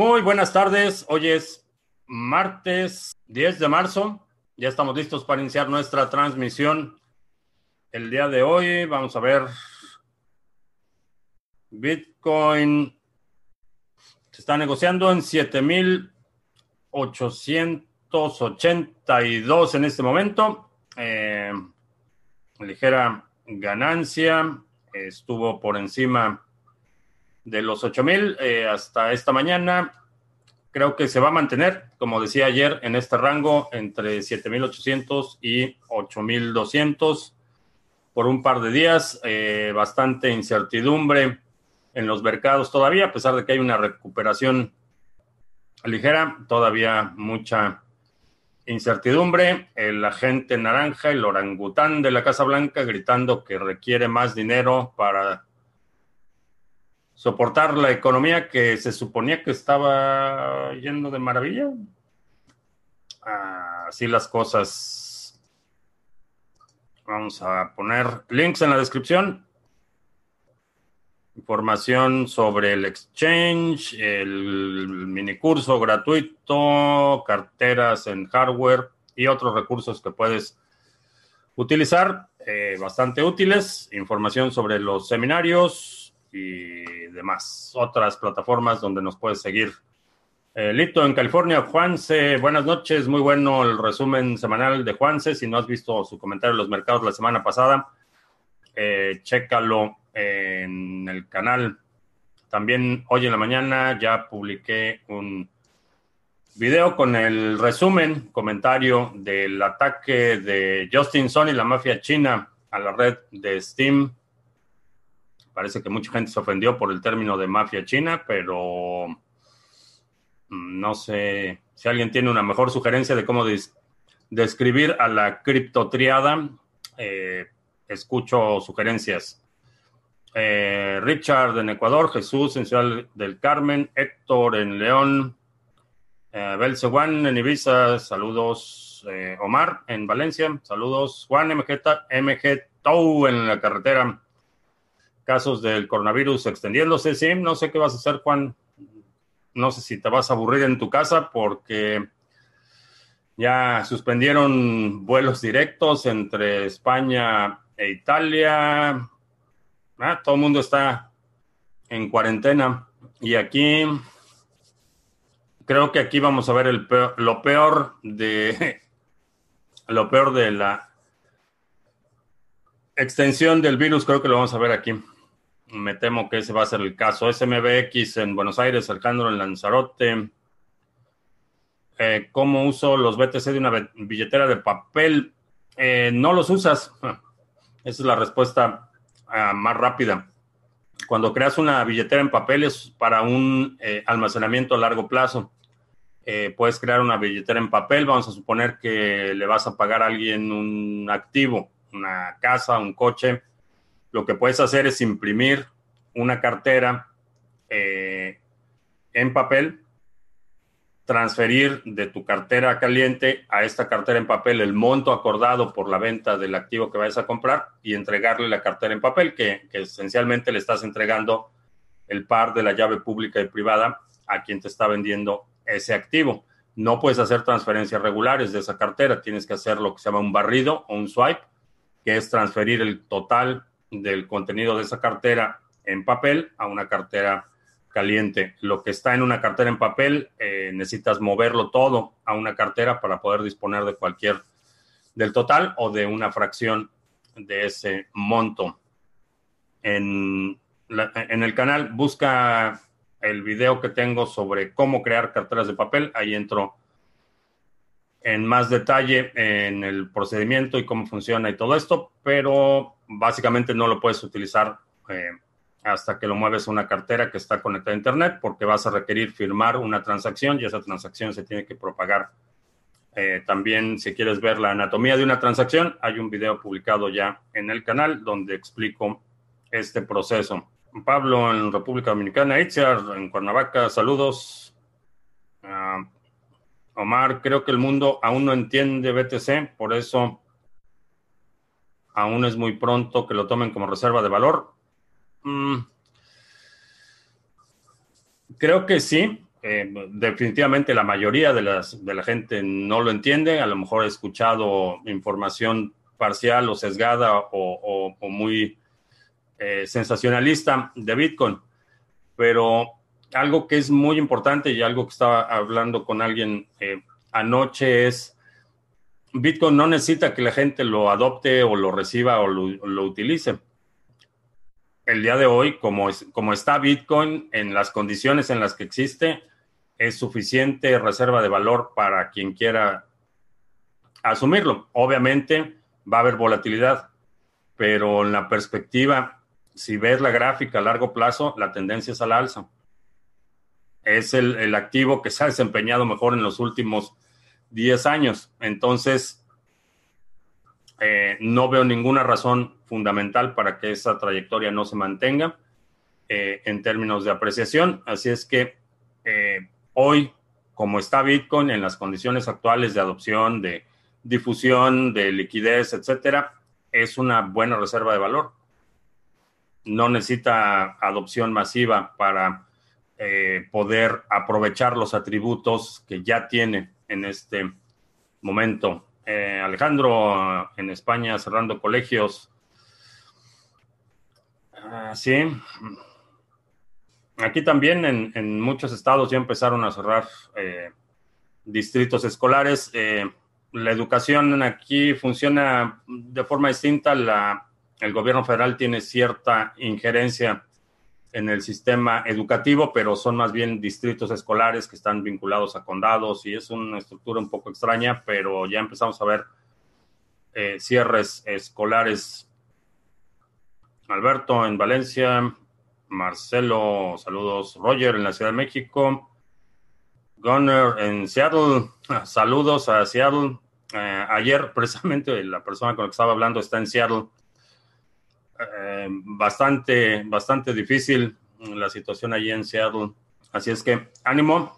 Muy buenas tardes. Hoy es martes 10 de marzo. Ya estamos listos para iniciar nuestra transmisión. El día de hoy vamos a ver Bitcoin. Se está negociando en 7,882 en este momento. Eh, ligera ganancia. Estuvo por encima de los 8000 eh, hasta esta mañana. Creo que se va a mantener, como decía ayer, en este rango entre 7800 y 8200 por un par de días. Eh, bastante incertidumbre en los mercados todavía, a pesar de que hay una recuperación ligera, todavía mucha incertidumbre. El agente naranja, el orangután de la Casa Blanca, gritando que requiere más dinero para soportar la economía que se suponía que estaba yendo de maravilla. Así las cosas. Vamos a poner links en la descripción. Información sobre el exchange, el mini curso gratuito, carteras en hardware y otros recursos que puedes utilizar, eh, bastante útiles. Información sobre los seminarios, y demás. Otras plataformas donde nos puedes seguir. Eh, Lito en California, Juanse, buenas noches, muy bueno el resumen semanal de Juanse. Si no has visto su comentario en los mercados la semana pasada, eh, chécalo en el canal. También hoy en la mañana ya publiqué un video con el resumen, comentario del ataque de Justin Sun y la mafia china a la red de Steam Parece que mucha gente se ofendió por el término de mafia china, pero mm, no sé si alguien tiene una mejor sugerencia de cómo describir a la criptotriada. Eh, escucho sugerencias. Eh, Richard en Ecuador, Jesús en Ciudad del Carmen, Héctor en León, eh, Belceguán en Ibiza, saludos. Eh, Omar en Valencia, saludos. Juan MG, MG Tou en la carretera casos del coronavirus extendiéndose. Sí, no sé qué vas a hacer, Juan. No sé si te vas a aburrir en tu casa porque ya suspendieron vuelos directos entre España e Italia. Ah, todo el mundo está en cuarentena. Y aquí, creo que aquí vamos a ver el lo peor de lo peor de la extensión del virus. Creo que lo vamos a ver aquí. Me temo que ese va a ser el caso. SMBX en Buenos Aires, Alejandro en Lanzarote. Eh, ¿Cómo uso los BTC de una billetera de papel? Eh, no los usas. Esa es la respuesta ah, más rápida. Cuando creas una billetera en papel es para un eh, almacenamiento a largo plazo. puedes crear una billetera en papel. Vamos a suponer que le vas a pagar a alguien un activo, una casa, un coche lo que puedes hacer es imprimir una cartera eh, en papel, transferir de tu cartera caliente a esta cartera en papel el monto acordado por la venta del activo que vayas a comprar y entregarle la cartera en papel, que, que esencialmente le estás entregando el par de la llave pública y privada a quien te está vendiendo ese activo. No puedes hacer transferencias regulares de esa cartera, tienes que hacer lo que se llama un barrido o un swipe, que es transferir el total del contenido de esa cartera en papel a una cartera caliente. Lo que está en una cartera en papel, eh, necesitas moverlo todo a una cartera para poder disponer de cualquier, del total o de una fracción de ese monto. En, en el canal busca el video que tengo sobre cómo crear carteras de papel. Ahí entro en más detalle en el procedimiento y cómo funciona y todo esto, pero básicamente no lo puedes utilizar eh, hasta que lo mueves a una cartera que está conectada a Internet porque vas a requerir firmar una transacción y esa transacción se tiene que propagar. Eh, también, si quieres ver la anatomía de una transacción, hay un video publicado ya en el canal donde explico este proceso. Pablo en República Dominicana, Itziar en Cuernavaca, saludos. Ah, Omar, creo que el mundo aún no entiende BTC, por eso aún es muy pronto que lo tomen como reserva de valor. Mm. creo que sí, Eh, definitivamente la mayoría de, la gente no lo entiende, a lo mejor he escuchado información parcial o sesgada o, muy eh, sensacionalista de Bitcoin, pero algo que es muy importante y algo que estaba hablando con alguien eh, anoche es, Bitcoin no necesita que la gente lo adopte o lo reciba o lo, utilice. El día de hoy, como, es, como está Bitcoin en las condiciones en las que existe, es suficiente reserva de valor para quien quiera asumirlo. Obviamente va a haber volatilidad, pero en la perspectiva, si ves la gráfica a largo plazo, la tendencia es al alza. Es el, activo que se ha desempeñado mejor en los últimos 10 años. Entonces, eh, no veo ninguna razón fundamental para que esa trayectoria no se mantenga eh, en términos de apreciación. Así es que eh, hoy, como está Bitcoin en las condiciones actuales de adopción, de difusión, de liquidez, etcétera, es una buena reserva de valor. No necesita adopción masiva para eh, poder aprovechar los atributos que ya tiene en este momento. Eh, Alejandro, en España, cerrando colegios. Ah, sí, Aquí también en, muchos estados ya empezaron a cerrar eh, distritos escolares. La educación aquí funciona de forma distinta. el gobierno federal tiene cierta injerencia en el sistema educativo, pero son más bien distritos escolares que están vinculados a condados y es una estructura un poco extraña, pero ya empezamos a ver eh, cierres escolares. Alberto en Valencia, Marcelo, saludos. Roger en la Ciudad de México. Gunner en Seattle, saludos a Seattle. Eh, ayer, precisamente, la persona con la que estaba hablando está en Seattle. Eh, bastante, bastante difícil la situación allí en Seattle. Así es que ánimo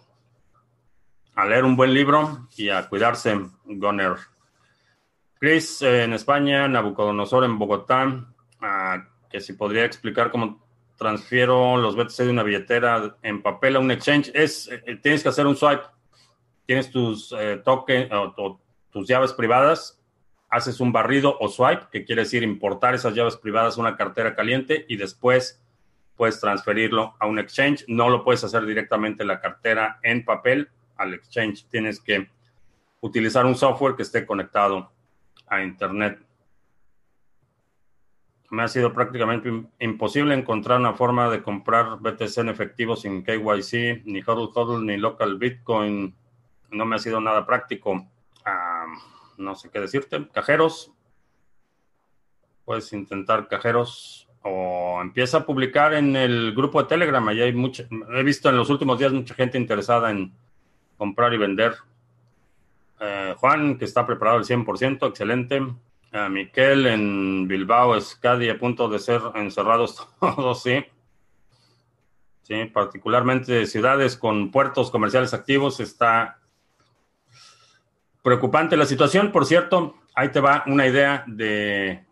a leer un buen libro y a cuidarse, Gunner. Chris en España, Nabucodonosor en Bogotá, ah, que si podría explicar cómo transfiero los BTC de una billetera en papel a un exchange, es, eh, tienes que hacer un swipe. Tienes tus eh, tokens tus llaves privadas, haces un barrido o swipe, que quiere decir importar esas llaves privadas a una cartera caliente y después puedes transferirlo a un exchange. No lo puedes hacer directamente la cartera en papel al exchange. Tienes que utilizar un software que esté conectado a Internet me ha sido prácticamente imposible encontrar una forma de comprar BTC en efectivo sin KYC, ni HODL HODL, ni local Bitcoin. No me ha sido nada práctico. No sé qué decirte. Cajeros. Puedes intentar cajeros o empieza a publicar en el grupo de Telegram. Allí hay mucha, he visto en los últimos días mucha gente interesada en comprar y vender. Eh, Juan, que está preparado al 100%, excelente a Miquel en Bilbao, Escadi a punto de ser encerrados todos, sí. Sí, particularmente ciudades con puertos comerciales activos está preocupante la situación. Por cierto, ahí te va una idea de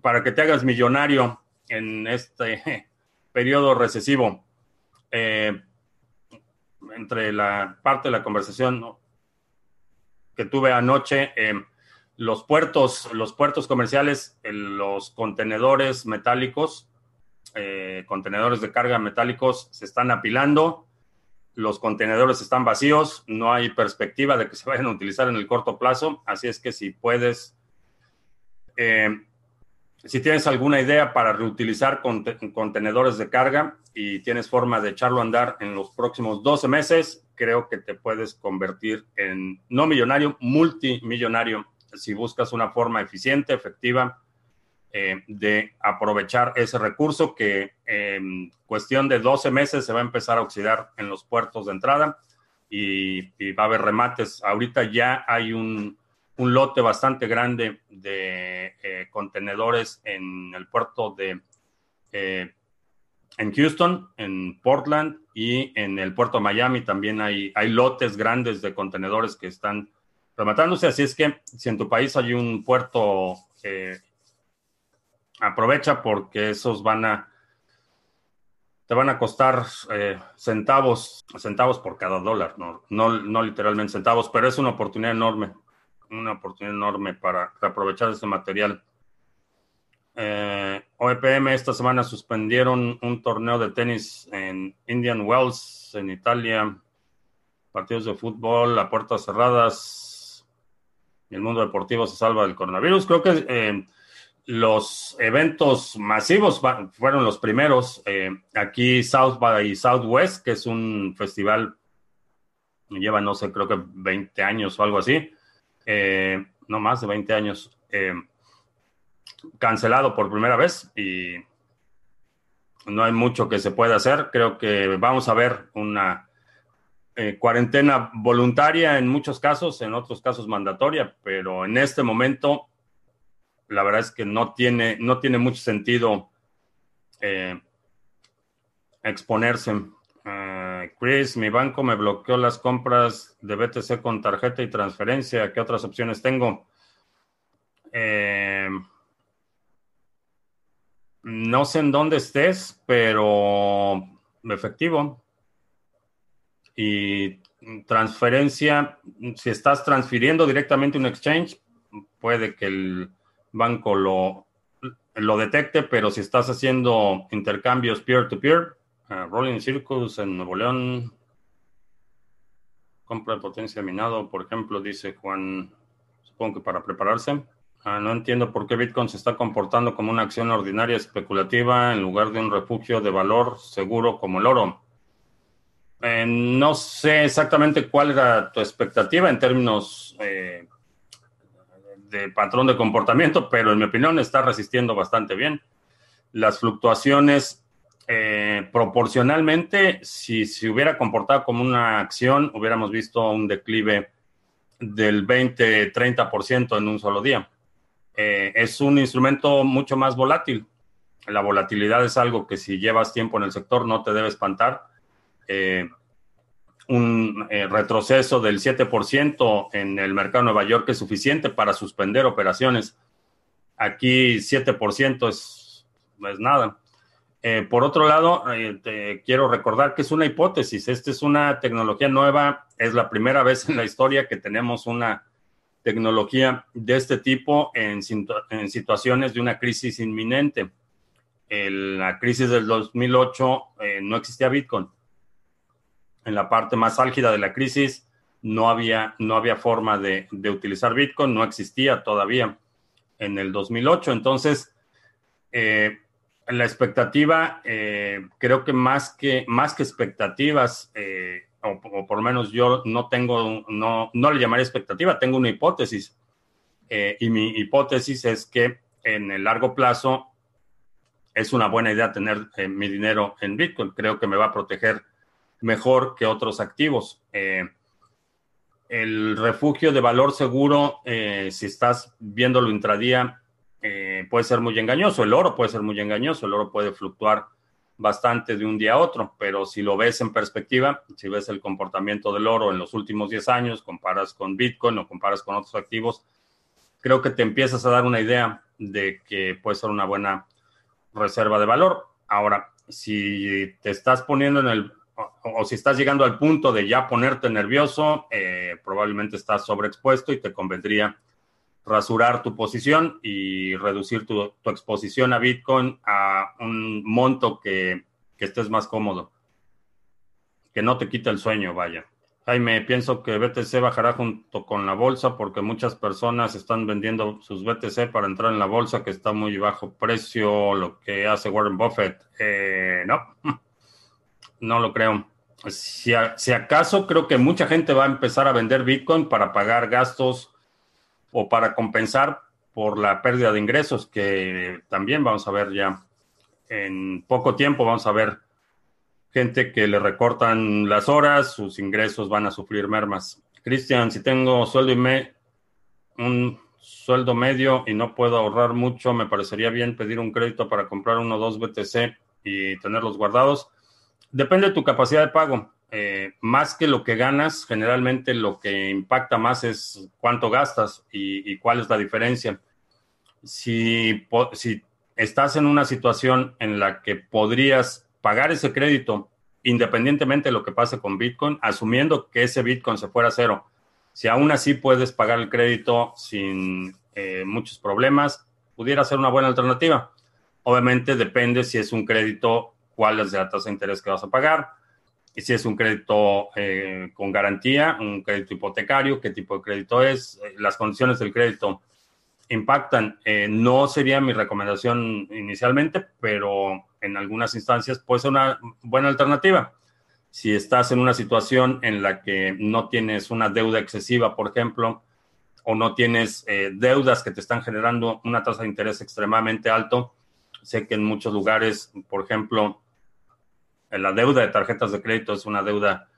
para que te hagas millonario en este periodo recesivo. Eh, entre la parte de la conversación que tuve anoche, eh, los puertos, los puertos comerciales, los contenedores metálicos, eh, contenedores de carga metálicos se están apilando, los contenedores están vacíos, no hay perspectiva de que se vayan a utilizar en el corto plazo, así es que si puedes, eh, si tienes alguna idea para reutilizar contenedores de carga y tienes forma de echarlo a andar en los próximos 12 meses, creo que te puedes convertir en no millonario, multimillonario si buscas una forma eficiente, efectiva eh, de aprovechar ese recurso que en cuestión de 12 meses se va a empezar a oxidar en los puertos de entrada y, va a haber remates. Ahorita ya hay un, lote bastante grande de eh, contenedores en el puerto de eh, en Houston, en Portland y en el puerto de Miami también hay, hay lotes grandes de contenedores que están rematándose. Así es que si en tu país hay un puerto, aprovecha porque esos van a te van a costar eh, centavos, centavos por cada dólar, ¿no? No, literalmente centavos, pero es una oportunidad enorme, una oportunidad enorme para, aprovechar este material. Eh, OEPM esta semana suspendieron un torneo de tenis en Indian Wells, en Italia, partidos de fútbol a puertas cerradas, y el mundo deportivo se salva del coronavirus. Creo que eh, los eventos masivos fueron los primeros. Eh, aquí South by Southwest, que es un festival, lleva, no sé, creo que 20 años o algo así. Eh, no más de 20 años. Eh, cancelado por primera vez y no hay mucho que se pueda hacer. Creo que vamos a ver una cuarentena voluntaria en muchos casos, en otros casos mandatoria, pero en este momento la verdad es que no tiene, no tiene mucho sentido eh, exponerse. Eh, Chris, mi banco me bloqueó las compras de BTC con tarjeta y transferencia. ¿Qué otras opciones tengo? Eh, no sé en dónde estés, pero efectivo. Y transferencia, si estás transfiriendo directamente un exchange, puede que el banco lo, lo detecte, pero si estás haciendo intercambios peer-to-peer, eh, Rolling Circus en Nuevo León, compra de potencia minado, por ejemplo, dice Juan, supongo que para prepararse. Ah, no entiendo por qué Bitcoin se está comportando como una acción ordinaria especulativa en lugar de un refugio de valor seguro como el oro. Eh, no sé exactamente cuál era tu expectativa en términos eh, de patrón de comportamiento, pero en mi opinión está resistiendo bastante bien. Las fluctuaciones eh, proporcionalmente, si se hubiera comportado como una acción, hubiéramos visto un declive del 20-30% en un solo día. Eh, es un instrumento mucho más volátil. La volatilidad es algo que si llevas tiempo en el sector no te debe espantar. Eh, un eh, retroceso del 7% en el mercado de Nueva York es suficiente para suspender operaciones. Aquí 7% es, es nada. Eh, por otro lado, eh, quiero recordar que es una hipótesis. Esta es una tecnología nueva. Es la primera vez en la historia que tenemos una tecnología de este tipo en, en situaciones de una crisis inminente. En la crisis del 2008 no existía Bitcoin en la parte más álgida de la crisis, no había, no había forma de, utilizar Bitcoin, no existía todavía en el 2008. Entonces, eh, la expectativa, eh, creo que más que, más que expectativas, eh, o, por lo menos yo no tengo, no, no le llamaría expectativa, tengo una hipótesis. y mi hipótesis es que en el largo plazo es una buena idea tener mi dinero en Bitcoin. Creo que me va a proteger mejor que otros activos. Eh, el refugio de valor seguro, eh, si estás viéndolo intradía, eh, puede ser muy engañoso. El oro puede ser muy engañoso. El oro puede fluctuar bastante de un día a otro, pero si lo ves en perspectiva, si ves el comportamiento del oro en los últimos 10 años, comparas con Bitcoin o comparas con otros activos, creo que te empiezas a dar una idea de que puede ser una buena reserva de valor. Ahora, si te estás poniendo en el o, si estás llegando al punto de ya ponerte nervioso, eh, probablemente estás sobreexpuesto y te convendría rasurar tu posición y reducir tu, exposición a Bitcoin a un monto que, estés más cómodo, que no te quite el sueño, vaya. Jaime, pienso que BTC bajará junto con la bolsa porque muchas personas están vendiendo sus BTC para entrar en la bolsa que está muy bajo precio, lo que hace Warren Buffett. Eh, no, no lo creo. Si, acaso creo que mucha gente va a empezar a vender Bitcoin para pagar gastos o para compensar por la pérdida de ingresos, que también vamos a ver ya en poco tiempo, vamos a ver gente que le recortan las horas, sus ingresos van a sufrir mermas. Cristian, si tengo sueldo y me, un sueldo medio y no puedo ahorrar mucho, me parecería bien pedir un crédito para comprar uno o dos BTC y tenerlos guardados. Depende de tu capacidad de pago. Eh, más que lo que ganas, generalmente lo que impacta más es cuánto gastas y, cuál es la diferencia. Si, si, estás en una situación en la que podrías pagar ese crédito independientemente de lo que pase con Bitcoin, asumiendo que ese Bitcoin se fuera a cero. Si aún así puedes pagar el crédito sin eh, muchos problemas, pudiera ser una buena alternativa. Obviamente depende si es un crédito, cuál es la tasa de interés que vas a pagar, y si es un crédito eh, con garantía, un crédito hipotecario, qué tipo de crédito es, eh, las condiciones del crédito impactan. no sería mi recomendación inicialmente, pero en algunas instancias puede ser una buena alternativa. Si estás en una situación en la que no tienes una deuda excesiva, por ejemplo, o no tienes eh, deudas que te están generando una tasa de interés extremadamente alto. Sé que en muchos lugares, por ejemplo, la deuda de tarjetas de crédito es una deuda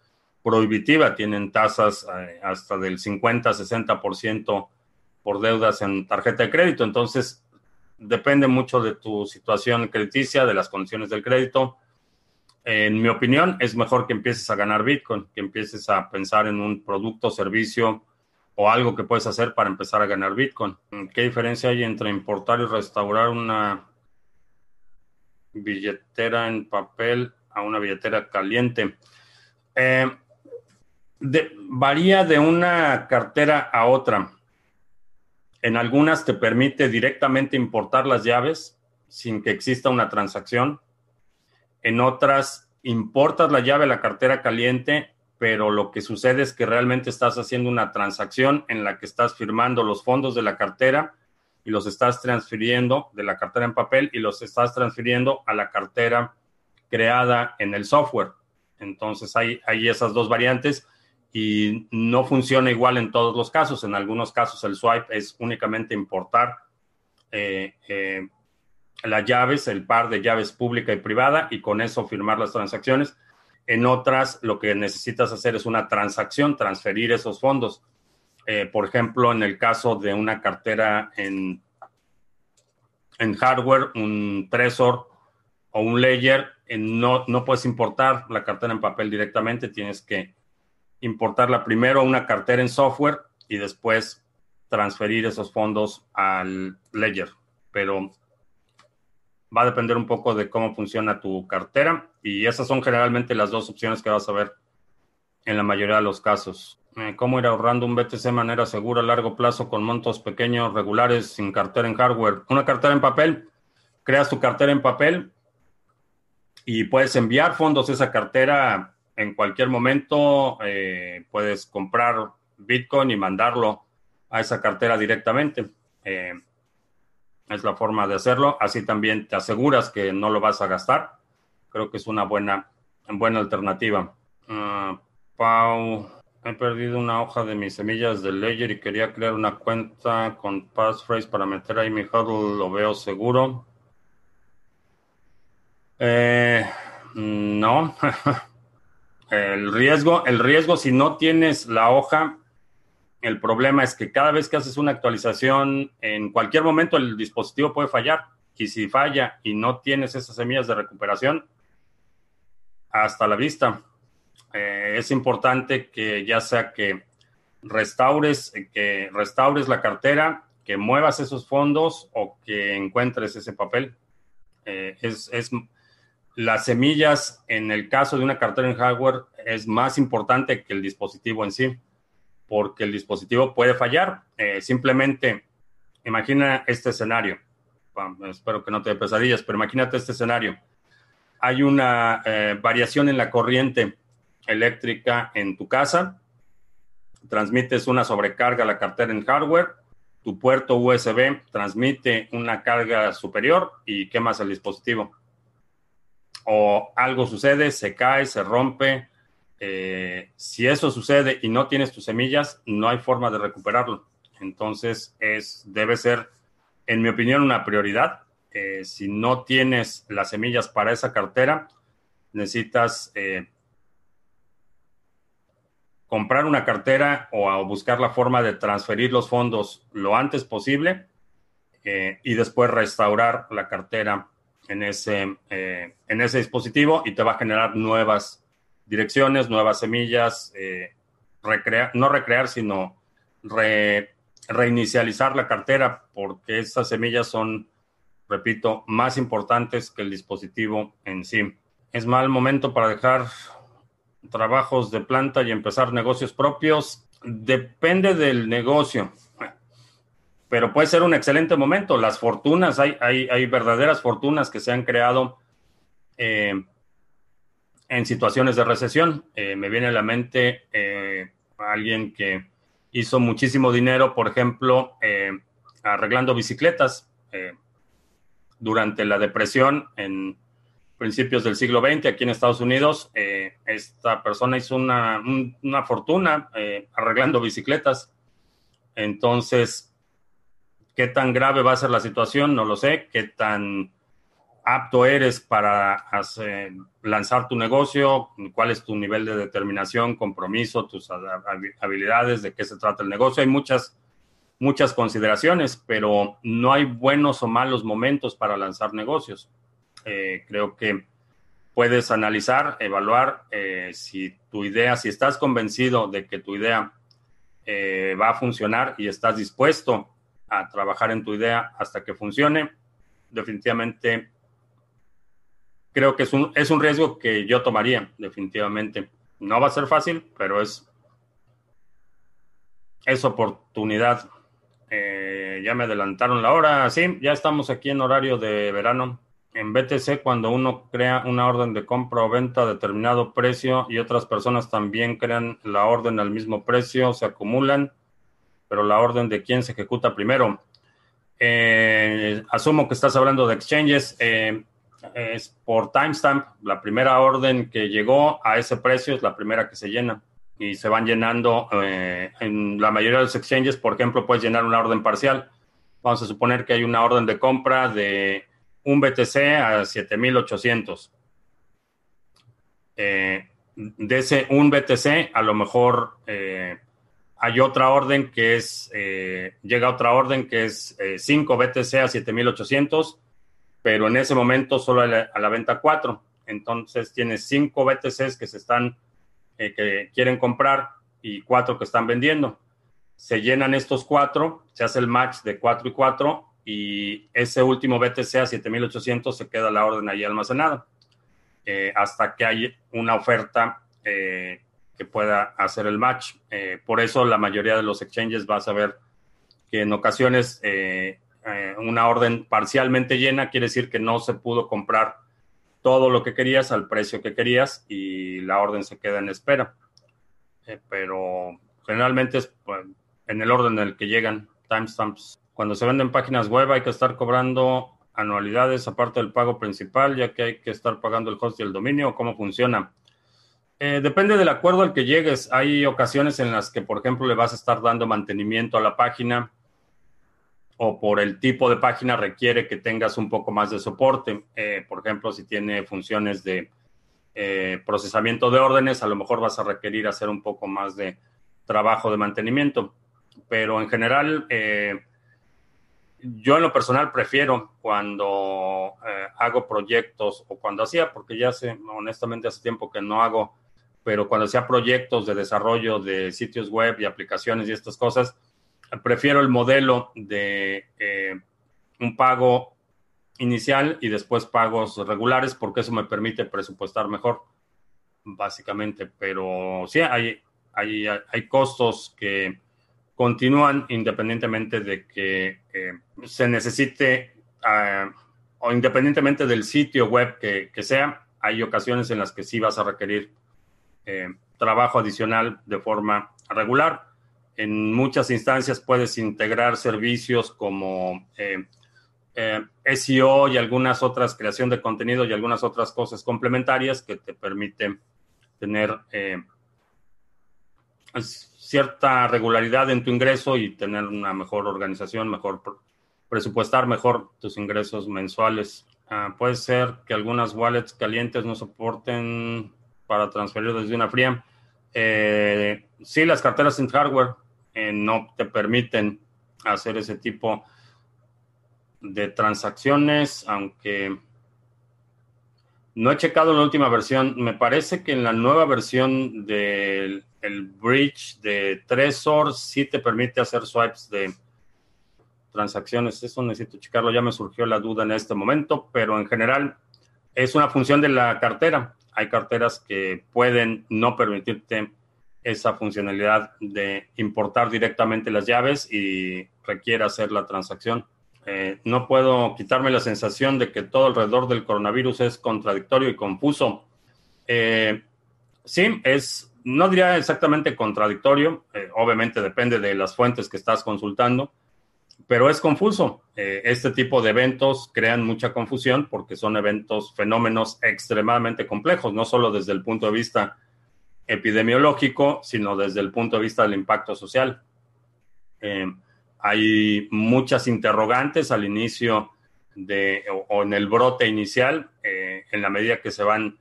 prohibitiva, tienen tasas eh, hasta del 50-60% por deudas en tarjeta de crédito. Entonces, depende mucho de tu situación crediticia, de las condiciones del crédito. En mi opinión, es mejor que empieces a ganar Bitcoin, que empieces a pensar en un producto, servicio, o algo que puedes hacer para empezar a ganar Bitcoin. ¿Qué diferencia hay entre importar y restaurar una billetera en papel a una billetera caliente? Eh, varía de una cartera a otra. En algunas te permite directamente importar las llaves sin que exista una transacción. En otras importas la llave a la cartera caliente pero lo que sucede es que realmente estás haciendo una transacción en la que estás firmando los fondos de la cartera y los estás transfiriendo de la cartera en papel y los estás transfiriendo a la cartera creada en el software. Entonces hay, hay esas dos variantes y no funciona igual en todos los casos. En algunos casos el swipe es únicamente importar eh, eh, las llaves, el par de llaves pública y privada y con eso firmar las transacciones. En otras, lo que necesitas hacer es una transacción, transferir esos fondos. Eh, por ejemplo, en el caso de una cartera en, en hardware, un Trezor o un Ledger, eh, no, no puedes importar la cartera en papel directamente, tienes que importarla primero a una cartera en software y después transferir esos fondos al Ledger. Pero va a depender un poco de cómo funciona tu cartera y esas son generalmente las dos opciones que vas a ver en la mayoría de los casos. Eh, ¿Cómo ir ahorrando un BTC de manera segura a largo plazo con montos pequeños, regulares, sin cartera en hardware? Una cartera en papel, creas tu cartera en papel y puedes enviar fondos a esa cartera en cualquier momento. Eh, puedes comprar Bitcoin y mandarlo a esa cartera directamente. Eh, es la forma de hacerlo. Así también te aseguras que no lo vas a gastar. Creo que es una buena, buena alternativa. Ah, Pau, he perdido una hoja de mis semillas de Ledger y quería crear una cuenta con passphrase para meter ahí mi huddle. Lo veo seguro. Eh, no. el riesgo, el riesgo, si no tienes la hoja, el problema es que cada vez que haces una actualización, en cualquier momento el dispositivo puede fallar. Y si falla y no tienes esas semillas de recuperación, hasta la vista. Eh, es importante que ya sea que restaures, que restaures la cartera, que muevas esos fondos o que encuentres ese papel. Eh, es, es, las semillas en el caso de una cartera en hardware es más importante que el dispositivo en sí porque el dispositivo puede fallar. Eh, simplemente imagina este escenario. espero que no te dé pesadillas, pero imagínate este escenario. Hay una eh, variación en la corriente eléctrica en tu casa, transmites una sobrecarga a la cartera en hardware, tu puerto USB transmite una carga superior y quemas el dispositivo. O algo sucede, se cae, se rompe, eh, si eso sucede y no tienes tus semillas, no hay forma de recuperarlo. Entonces, es, debe ser, en mi opinión, una prioridad. Eh, si no tienes las semillas para esa cartera, necesitas eh, comprar una cartera o buscar la forma de transferir los fondos lo antes posible y después restaurar la cartera en ese, en ese dispositivo y te va a generar nuevas direcciones, nuevas semillas, eh, no recrear, sino reinicializar la cartera, porque esas semillas son, repito, más importantes que el dispositivo en sí. Es mal momento para dejar trabajos de planta y empezar negocios propios. Depende del negocio, pero puede ser un excelente momento. Las fortunas, hay, hay, verdaderas fortunas que se han creado eh, en situaciones de recesión. Eh, me viene a la mente eh, alguien que hizo muchísimo dinero, por ejemplo, arreglando bicicletas durante la depresión en principios del siglo XX aquí en Estados Unidos. Eh, esta persona hizo una, fortuna eh, arreglando bicicletas. Entonces, ¿qué tan grave va a ser la situación? No lo sé. ¿Qué tan apto eres para lanzar tu negocio? ¿Cuál es tu nivel de determinación, compromiso, tus habilidades? ¿De qué se trata el negocio? Hay muchas muchas consideraciones, pero no hay buenos o malos momentos para lanzar negocios. Eh, creo que puedes analizar, evaluar eh, si tu idea, si estás convencido de que tu idea eh, va a funcionar y estás dispuesto a trabajar en tu idea hasta que funcione, definitivamente creo que es un, es un riesgo que yo tomaría, definitivamente. No va a ser fácil, pero es, es oportunidad. ya me adelantaron la hora. Sí, ya estamos aquí en horario de verano en BTC cuando uno crea una orden de compra o venta a determinado precio y otras personas también crean la orden al mismo precio, se acumulan, pero la orden de quién se ejecuta primero. Eh, asumo que estás hablando de exchanges. Eh, es por timestamp. La primera orden que llegó a ese precio es la primera que se llena y se van llenando. Eh, en la mayoría de los exchanges, por ejemplo, puedes llenar una orden parcial. Vamos a suponer que hay una orden de compra de un BTC a 7800. Eh, de ese un BTC, a lo mejor hay otra orden que es, eh, llega otra orden que es 5 BTC a 7800, pero en ese momento solo a la, venta 4. Entonces tienes 5 BTCs que se están, que quieren comprar y 4 que están vendiendo. Se llenan estos 4, se hace el match de 4 y 4 y ese último BTC a 7800 se queda la orden ahí almacenada eh, hasta que hay una oferta eh, que pueda hacer el match. Eh, por eso la mayoría de los exchanges vas a ver que en ocasiones una orden parcialmente llena quiere decir que no se pudo comprar todo lo que querías al precio que querías y la orden se queda en espera. pero generalmente es pues, en el orden en el que llegan timestamps. Cuando se venden páginas web hay que estar cobrando anualidades aparte del pago principal, ya que hay que estar pagando el host y el dominio. ¿Cómo funciona? Eh, depende del acuerdo al que llegues. Hay ocasiones en las que, por ejemplo, le vas a estar dando mantenimiento a la página o por el tipo de página requiere que tengas un poco más de soporte. Eh, por ejemplo, si tiene funciones de eh, procesamiento de órdenes, a lo mejor vas a requerir hacer un poco más de trabajo de mantenimiento. Pero en general, yo en lo personal prefiero cuando eh, hago proyectos o cuando hacía, porque ya hace, honestamente hace tiempo que no hago, pero cuando hacía proyectos de desarrollo de sitios web y aplicaciones y estas cosas, prefiero el modelo de eh, un pago inicial y después pagos regulares, porque eso me permite presupuestar mejor, básicamente. Pero sí, hay, hay, hay costos que continúan independientemente de que eh, se necesite ah, o independientemente del sitio web que, sea, hay ocasiones en las que sí vas a requerir eh, trabajo adicional de forma regular. En muchas instancias puedes integrar servicios como eh, SEO y algunas otras, creación de contenido y algunas otras cosas complementarias que te permiten tener cierta regularidad en tu ingreso y tener una mejor organización, mejor presupuestar mejor tus ingresos mensuales. Ah, puede ser que algunas wallets calientes no soporten para transferir desde una fría. Eh, sí, las carteras sin hardware eh, no te permiten hacer ese tipo de transacciones, aunque no he checado la última versión. Me parece que en la nueva versión del el bridge de Trezor sí te permite hacer swipes de transacciones. Eso necesito checarlo. Ya me surgió la duda en este momento, pero en general es una función de la cartera. Hay carteras que pueden no permitirte esa funcionalidad de importar directamente las llaves y requiere hacer la transacción. Eh, no puedo quitarme la sensación de que todo alrededor del coronavirus es contradictorio y confuso. Eh, sí, es, no diría exactamente contradictorio, eh, obviamente depende de las fuentes que estás consultando, pero es confuso. este tipo de eventos crean mucha confusión porque son eventos, fenómenos extremadamente complejos, no solo desde el punto de vista epidemiológico, sino desde el punto de vista del impacto social. Hay muchas interrogantes al inicio de, o, en el brote inicial, eh, en la medida que se van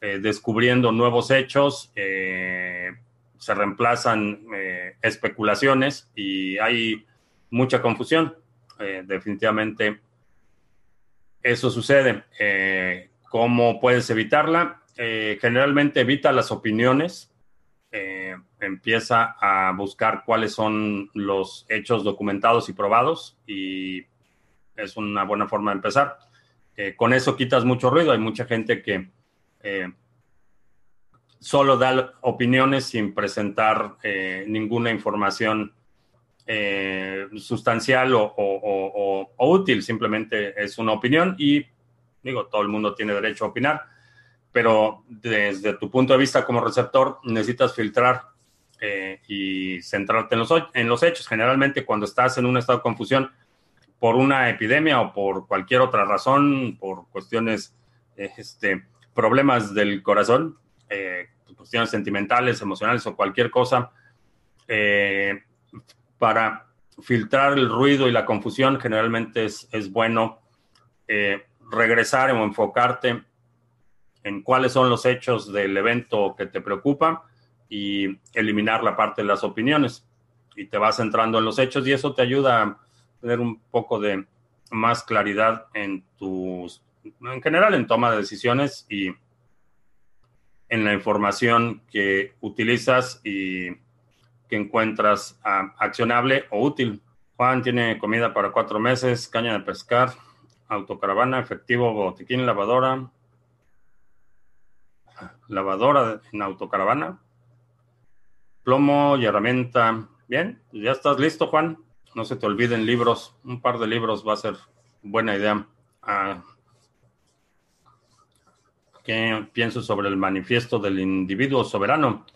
eh, descubriendo nuevos hechos, eh, se reemplazan especulaciones y hay mucha confusión. definitivamente eso sucede. ¿Cómo puedes evitarla? generalmente evita las opiniones eh, empieza a buscar cuáles son los hechos documentados y probados y es una buena forma de empezar. Eh, con eso quitas mucho ruido. Hay mucha gente que eh, solo da opiniones sin presentar ninguna información sustancial o, útil. Simplemente es una opinión y digo, todo el mundo tiene derecho a opinar pero desde tu punto de vista como receptor necesitas filtrar eh, y centrarte en los, en los hechos. Generalmente cuando estás en un estado de confusión por una epidemia o por cualquier otra razón, por cuestiones, eh, este, problemas del corazón, eh, cuestiones sentimentales, emocionales o cualquier cosa, para filtrar el ruido y la confusión generalmente es, es bueno regresar o enfocarte en cuáles son los hechos del evento que te preocupa y eliminar la parte de las opiniones. Y te vas centrando en los hechos y eso te ayuda a tener un poco de más claridad en tus, en general, en toma de decisiones y en la información que utilizas y que encuentras ah, accionable o útil. Juan tiene comida para cuatro meses, caña de pescar, autocaravana, efectivo, botiquín, lavadora, lavadora en autocaravana, plomo y herramienta. Bien, ya estás listo, Juan. No se te olviden libros. Un par de libros va a ser buena idea. Ah, ¿Qué pienso sobre el manifiesto del individuo soberano?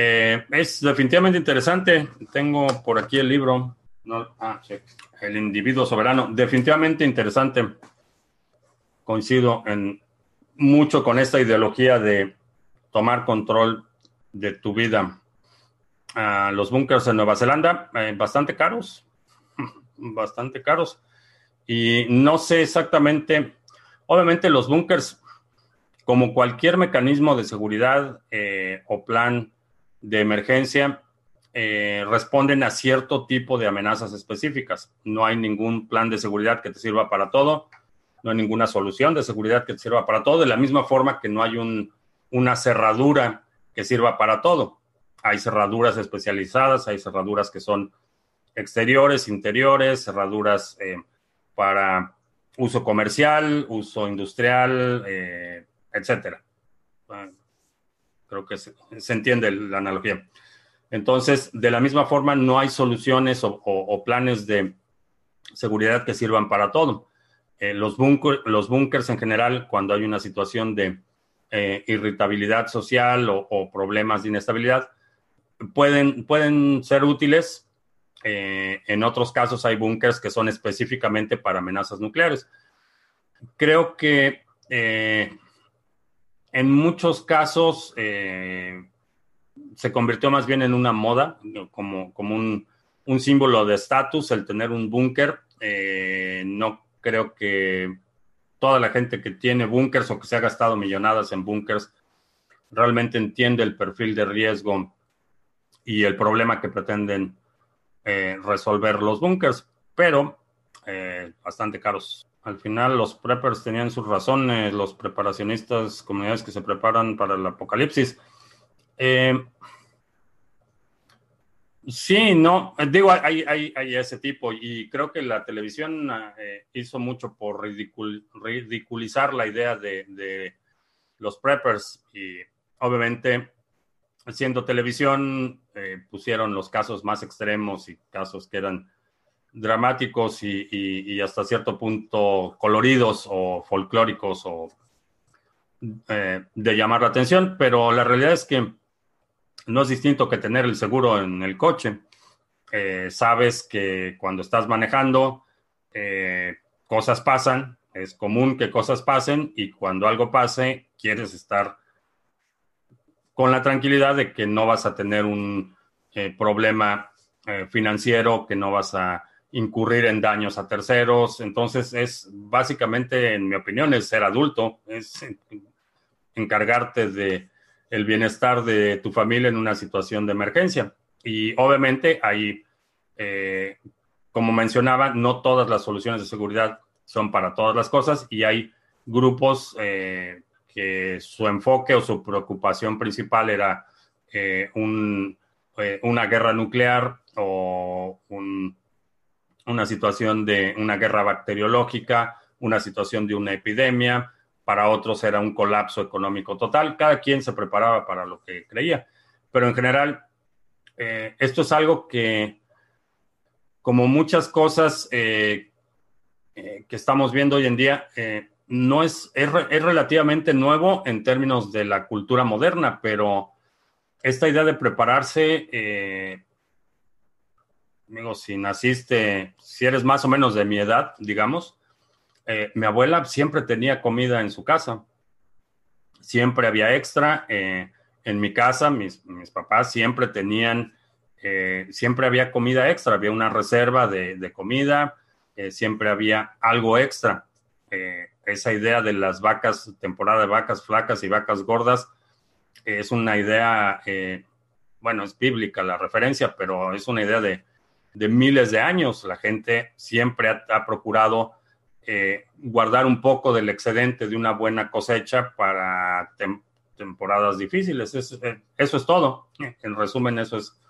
Eh, es definitivamente interesante. Tengo por aquí el libro. ah, sí. El individuo soberano. Definitivamente interesante. Coincido en mucho con esta ideología de tomar control de tu vida. Ah, los bunkers en Nueva Zelanda, eh, bastante caros, bastante caros. Y no sé exactamente, obviamente los bunkers, como cualquier mecanismo de seguridad eh, o plan de emergencia, eh, responden a cierto tipo de amenazas específicas. No hay ningún plan de seguridad que te sirva para todo no hay ninguna solución de seguridad que sirva para todo, de la misma forma que no hay una cerradura que sirva para todo. Hay cerraduras especializadas, hay cerraduras que son exteriores, interiores, cerraduras eh, para uso comercial, uso industrial, eh, etcétera. Creo que se, entiende la analogía. Entonces, de la misma forma, no hay soluciones o planes de seguridad que sirvan para todo. Eh, los, los bunkers en general, cuando hay una situación de eh, irritabilidad social o, problemas de inestabilidad, pueden, pueden ser útiles. Eh, en otros casos hay bunkers que son específicamente para amenazas nucleares. Creo que en muchos casos se convirtió más bien en una moda, como, como un, un símbolo de estatus el tener un búnker. no Creo que toda la gente que tiene búnkers o que se ha gastado millonadas en búnkers realmente entiende el perfil de riesgo y el problema que pretenden eh, resolver los búnkers, pero eh, bastante caros. Al final los preppers tenían sus razones, los preparacionistas, comunidades que se preparan para el apocalipsis. Eh, Sí, no, digo, hay, hay, hay, ese tipo y creo que la televisión eh, hizo mucho por ridiculizar la idea de, los preppers y obviamente siendo televisión eh, pusieron los casos más extremos y casos que eran dramáticos y, hasta cierto punto coloridos o folclóricos o eh, de llamar la atención, pero la realidad es que no es distinto que tener el seguro en el coche. Eh, sabes que cuando estás manejando, eh, cosas pasan, es común que cosas pasen y cuando algo pase, quieres estar con la tranquilidad de que no vas a tener un problema financiero, que no vas a incurrir en daños a terceros. Entonces es básicamente, en mi opinión, es ser adulto, es encargarte de el bienestar de tu familia en una situación de emergencia. Y obviamente ahí, eh, como mencionaba, no todas las soluciones de seguridad son para todas las cosas y hay grupos eh, que su enfoque o su preocupación principal era eh, una guerra nuclear o una situación de una guerra bacteriológica, una situación de una epidemia, para otros era un colapso económico total. Cada quien se preparaba para lo que creía. Pero en general, eh, esto es algo que, como muchas cosas eh, eh, que estamos viendo hoy en día, no es, es, relativamente nuevo en términos de la cultura moderna, pero esta idea de prepararse, digo, si naciste, si eres más o menos de mi edad, digamos, eh, mi abuela siempre tenía comida en su casa. Siempre había extra. Eh, en mi casa, mis, papás siempre tenían, eh, siempre había comida extra, había una reserva de, comida, siempre había algo extra. esa idea de las vacas, temporada de vacas flacas y vacas gordas, es una idea, bueno, es bíblica la referencia, pero es una idea de, miles de años. La gente siempre ha procurado eh, guardar un poco del excedente de una buena cosecha para temporadas difíciles. Eh, eso, es todo. En resumen, eso es,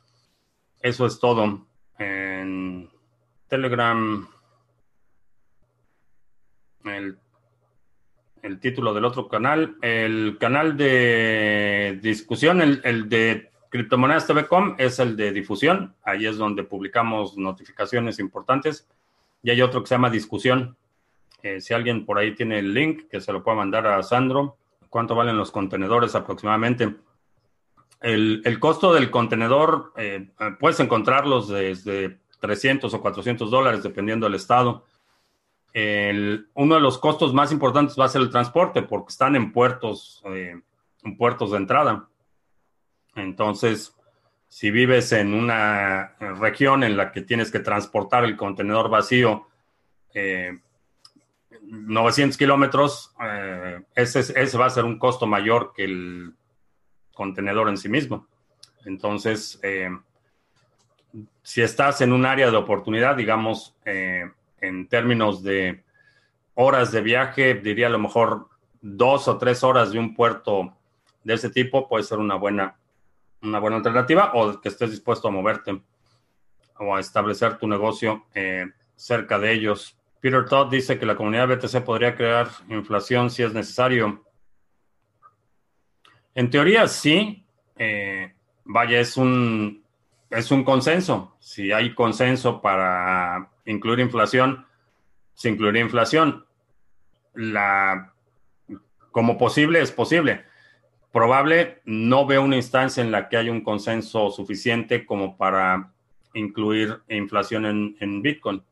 eso es todo. En Telegram, el, el título del otro canal, el canal de discusión, el, el de Criptomonedas TV.com es el de difusión. Ahí es donde publicamos notificaciones importantes. Y hay otro que se llama discusión eh, si alguien por ahí tiene el link, que se lo pueda mandar a Sandro. ¿Cuánto valen los contenedores aproximadamente? El, costo del contenedor, eh, puedes encontrarlos desde 300 o 400 dólares, dependiendo del estado. uno de los costos más importantes va a ser el transporte, porque están en puertos, eh, en puertos de entrada. Entonces, si vives en una región en la que tienes que transportar el contenedor vacío, 900 kilómetros, eh, ese, ese, va a ser un costo mayor que el contenedor en sí mismo. Entonces, eh, si estás en un área de oportunidad, digamos, eh, en términos de horas de viaje, diría a lo mejor dos o tres horas de un puerto de ese tipo puede ser una buena, una buena alternativa o que estés dispuesto a moverte o a establecer tu negocio cerca de ellos Peter Todd dice que la comunidad BTC podría crear inflación si es necesario. En teoría, sí. Eh, vaya, es un, es un consenso. Si hay consenso para incluir inflación, se incluiría inflación. La, como posible, es posible. Probable, no veo una instancia en la que haya un consenso suficiente como para incluir inflación en, Bitcoin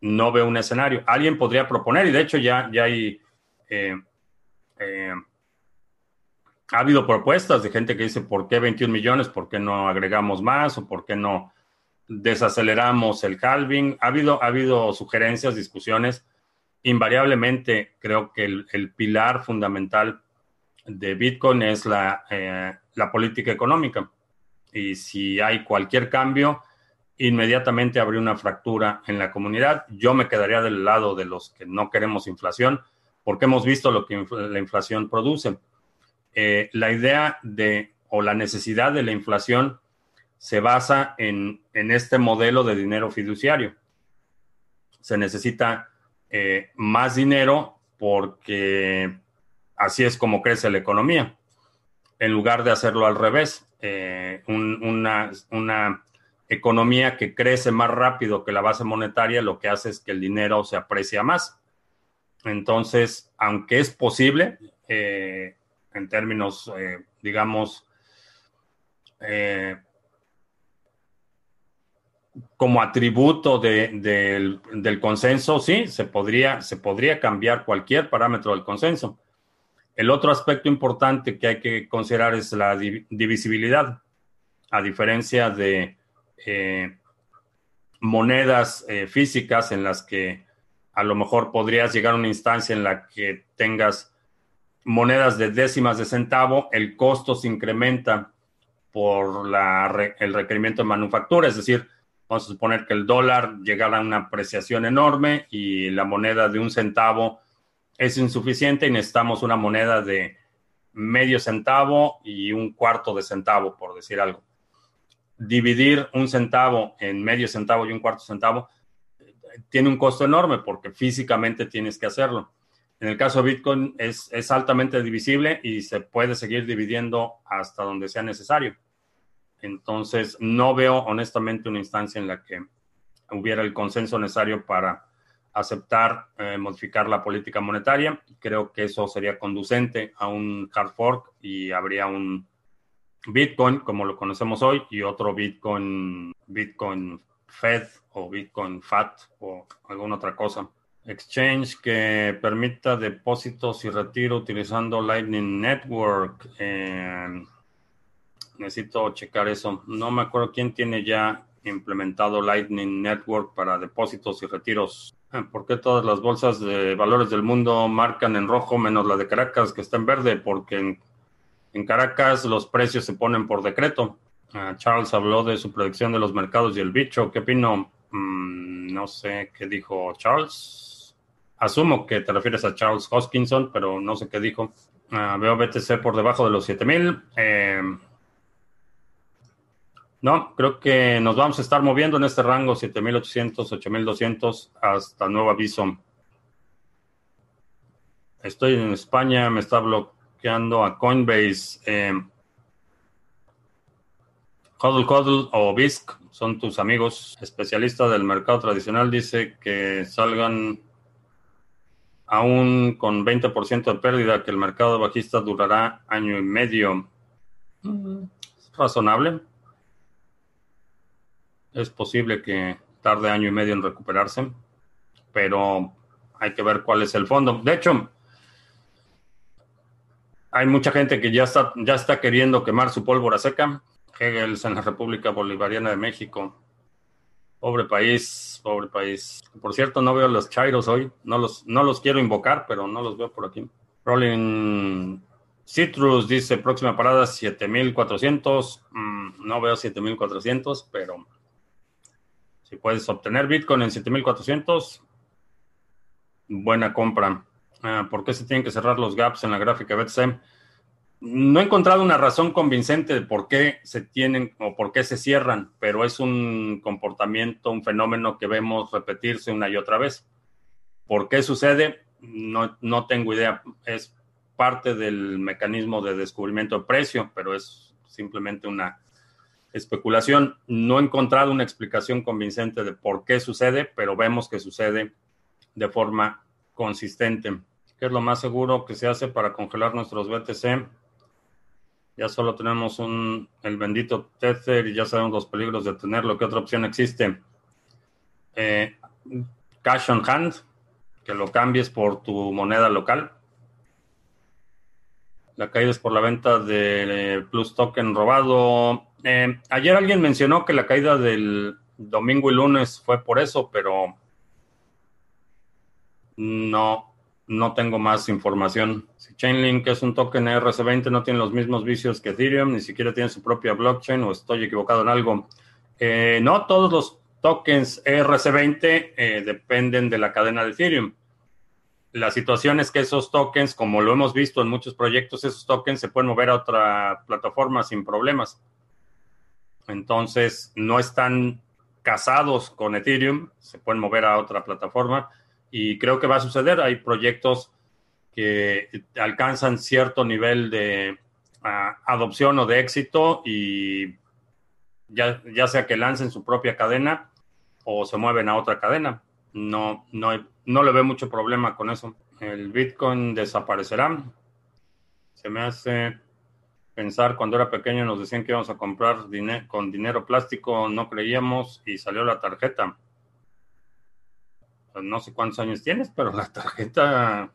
no veo un escenario. Alguien podría proponer, y de hecho ya, ya hay, eh, eh, ha habido propuestas de gente que dice, ¿por qué 21 millones? ¿Por qué no agregamos más? ¿O por qué no desaceleramos el halving? Ha habido, ha habido sugerencias, discusiones. Invariablemente creo que el, pilar fundamental de Bitcoin es la, eh, la política económica. Y si hay cualquier cambio, inmediatamente habría una fractura en la comunidad. Yo me quedaría del lado de los que no queremos inflación, porque hemos visto lo que la inflación produce. Eh, la idea de o la necesidad de la inflación se basa en, este modelo de dinero fiduciario. Se necesita eh, más dinero porque así es como crece la economía, en lugar de hacerlo al revés. Eh, una, economía que crece más rápido que la base monetaria, lo que hace es que el dinero se aprecia más. Entonces, aunque es posible, eh, en términos, eh, digamos, como atributo del, consenso, sí, se podría, se podría cambiar cualquier parámetro del consenso. El otro aspecto importante que hay que considerar es la divisibilidad. A diferencia de monedas físicas en las que a lo mejor podrías llegar a una instancia en la que tengas monedas de décimas de centavo, el costo se incrementa por el requerimiento de manufactura, es decir, vamos a suponer que el dólar llegara a una apreciación enorme y la moneda de un centavo es insuficiente y necesitamos una moneda de medio centavo y un cuarto de centavo, por decir algo. Dividir un centavo en medio centavo y un cuarto centavo tiene un costo enorme porque físicamente tienes que hacerlo. En el caso de Bitcoin es, altamente divisible y se puede seguir dividiendo hasta donde sea necesario. Entonces, no veo honestamente una instancia en la que hubiera el consenso necesario para aceptar eh, modificar la política monetaria. Creo que eso sería conducente a un hard fork y habría un Bitcoin como lo conocemos hoy y otro Bitcoin, Bitcoin Fed o Bitcoin FAT o alguna otra cosa. Exchange que permita depósitos y retiro utilizando Lightning Network. Eh, necesito checar eso. No me acuerdo quién tiene ya implementado Lightning Network para depósitos y retiros. Ah, ¿Por qué todas las bolsas de valores del mundo marcan en rojo menos la de Caracas que está en verde? Porque en Caracas los precios se ponen por decreto. Ah, Charles habló de su predicción de los mercados y el bicho. ¿Qué opino? Mm, no sé qué dijo Charles. Asumo que te refieres a Charles Hoskinson, pero no sé qué dijo. Ah, veo BTC por debajo de los 7000. Eh, no, creo que nos vamos a estar moviendo en este rango 7800, 8200 hasta nuevo aviso. Estoy en España, me está bloqueando a Coinbase. Eh, Hodl o BISC son tus amigos. Especialista del mercado tradicional dice que salgan aún con 20% de pérdida, que el mercado bajista durará año y medio. Es razonable. Es posible que tarde año y medio en recuperarse, pero hay que ver cuál es el fondo. De hecho, hay mucha gente que ya está, ya está queriendo quemar su pólvora seca Hegel en la República Bolivariana de México. Pobre país, pobre país. Por cierto, no veo los Chairos hoy. No los, no los quiero invocar, pero no los veo por aquí. Rolling Citrus dice próxima parada 7400. Mm, no veo 7400, pero si puedes obtener Bitcoin en 7400, buena compra. Ah, ¿Por qué se tienen que cerrar los gaps en la gráfica BTC? No he encontrado una razón convincente de por qué se tienen o por qué se cierran, pero es un comportamiento, un fenómeno que vemos repetirse una y otra vez. ¿Por qué sucede? No, no tengo idea. Es parte del mecanismo de descubrimiento de precio, pero es simplemente una especulación. No he encontrado una explicación convincente de por qué sucede, pero vemos que sucede de forma consistente. ¿Qué es lo más seguro que se hace para congelar nuestros BTC? Ya solo tenemos un, el bendito Tether y ya sabemos los peligros de tenerlo. ¿Qué otra opción existe? Eh, cash on hand, que lo cambies por tu moneda local. La caída es por la venta de Plus Token robado. Eh, ayer alguien mencionó que la caída del domingo y lunes fue por eso, pero no, no tengo más información. Si Chainlink es un token ERC20, no tiene los mismos vicios que Ethereum, ni siquiera tiene su propia blockchain, o estoy equivocado en algo. Eh, no todos los tokens ERC20 eh, dependen de la cadena de Ethereum. La situación es que esos tokens, como lo hemos visto en muchos proyectos, esos tokens se pueden mover a otra plataforma sin problemas. Entonces, no están casados con Ethereum, se pueden mover a otra plataforma y creo que va a suceder. Hay proyectos que alcanzan cierto nivel de uh, adopción o de éxito y ya, ya sea que lancen su propia cadena o se mueven a otra cadena. No, no, no le veo mucho problema con eso. El Bitcoin desaparecerá. Se me hace pensar cuando era pequeño nos decían que íbamos a comprar con dinero plástico, no creíamos y salió la tarjeta. No sé cuántos años tienes, pero la tarjeta,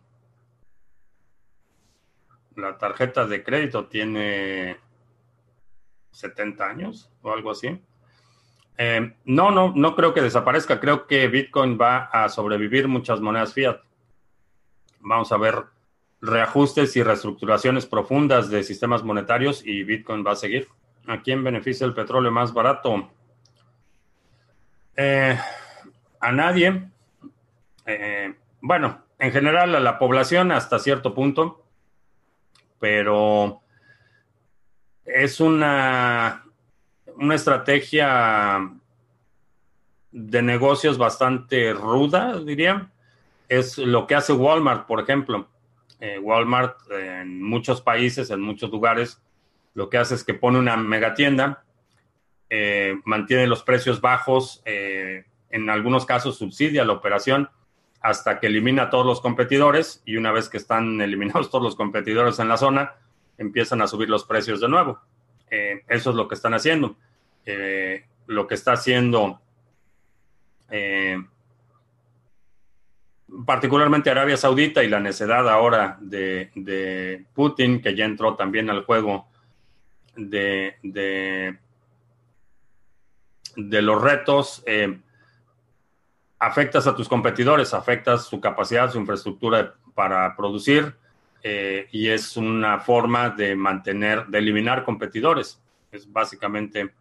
la tarjeta de crédito tiene 70 años o algo así. Eh, no, no, no creo que desaparezca. Creo que Bitcoin va a sobrevivir muchas monedas fiat. Vamos a ver reajustes y reestructuraciones profundas de sistemas monetarios y Bitcoin va a seguir. ¿A quién beneficia el petróleo más barato? Eh, a nadie. Eh, bueno, en general a la población hasta cierto punto, pero es una, una estrategia de negocios bastante ruda, diría. Es lo que hace Walmart, por ejemplo eh, Walmart en muchos países, en muchos lugares, lo que hace es que pone una megatienda, eh, mantiene los precios bajos, eh, en algunos casos subsidia la operación hasta que elimina a todos los competidores y una vez que están eliminados todos los competidores en la zona, empiezan a subir los precios de nuevo. eso es lo que están haciendo. lo que está haciendo particularmente Arabia Saudita y la necedad ahora de, Putin, que ya entró también al juego de, los retos, eh, afectas a tus competidores, afectas su capacidad, su infraestructura para producir eh, y es una forma de mantener, de eliminar competidores. Es básicamente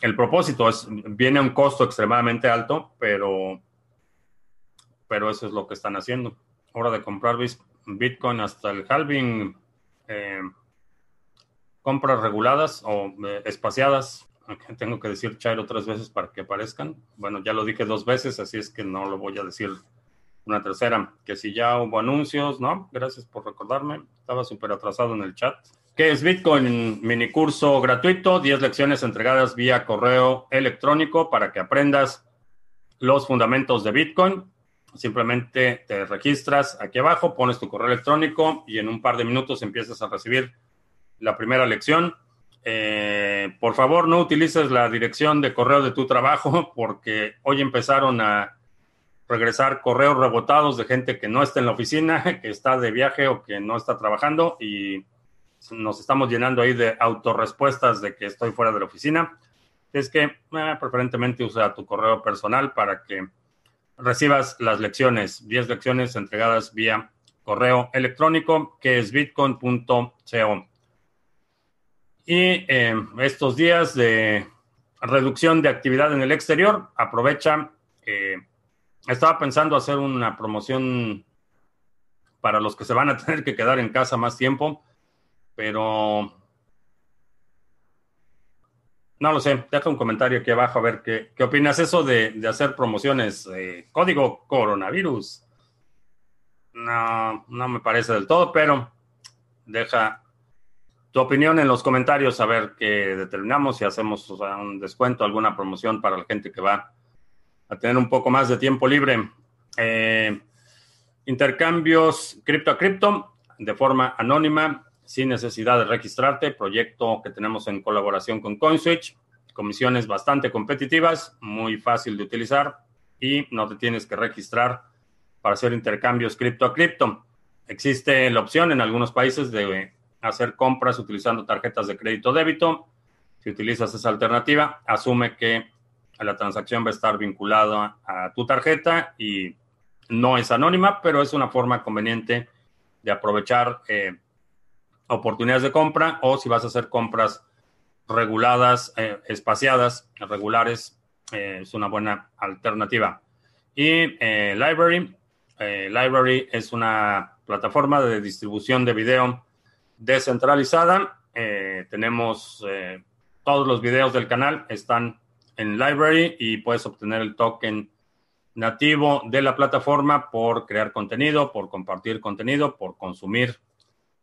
el propósito. Viene a un costo extremadamente alto, pero pero eso es lo que están haciendo. Hora de comprar Bitcoin hasta el halving. Eh, compras reguladas o eh, espaciadas. Tengo que decir Chairo tres veces para que aparezcan. Bueno, ya lo dije dos veces, así es que no lo voy a decir una tercera. Que si ya hubo anuncios, ¿no? Gracias por recordarme. Estaba súper atrasado en el chat. ¿Qué es Bitcoin? Mini curso gratuito, 10 lecciones entregadas vía correo electrónico para que aprendas los fundamentos de Bitcoin Simplemente te registras aquí abajo, pones tu correo electrónico y en un par de minutos empiezas a recibir la primera lección. Eh, por favor, no utilices la dirección de correo de tu trabajo porque hoy empezaron a regresar correos rebotados de gente que no está en la oficina, que está de viaje o que no está trabajando y nos estamos llenando ahí de autorrespuestas de que estoy fuera de la oficina. Es que eh, preferentemente usa tu correo personal para que recibas las lecciones, 10 lecciones entregadas vía correo electrónico que es bitcoin.co. Y eh, estos días de reducción de actividad en el exterior, aprovecha. Eh, estaba pensando hacer una promoción para los que se van a tener que quedar en casa más tiempo, pero no lo sé, deja un comentario aquí abajo a ver qué, qué opinas eso de, hacer promociones. Eh, código coronavirus. No, no me parece del todo, pero deja tu opinión en los comentarios a ver qué determinamos si hacemos un descuento, alguna promoción para la gente que va a tener un poco más de tiempo libre. Eh, intercambios cripto a cripto de forma anónima sin necesidad de registrarte. Proyecto que tenemos en colaboración con CoinSwitch. Comisiones bastante competitivas, muy fácil de utilizar y no te tienes que registrar para hacer intercambios cripto a cripto. Existe la opción en algunos países de hacer compras utilizando tarjetas de crédito débito. Si utilizas esa alternativa, asume que la transacción va a estar vinculada a tu tarjeta y no es anónima, pero es una forma conveniente de aprovechar eh, oportunidades de compra o si vas a hacer compras reguladas, eh, espaciadas, regulares, eh, es una buena alternativa. Y eh, Library, Library es una plataforma de distribución de video descentralizada. tenemos todos los videos del canal están en Library y puedes obtener el token nativo de la plataforma por crear contenido, por compartir contenido, por consumir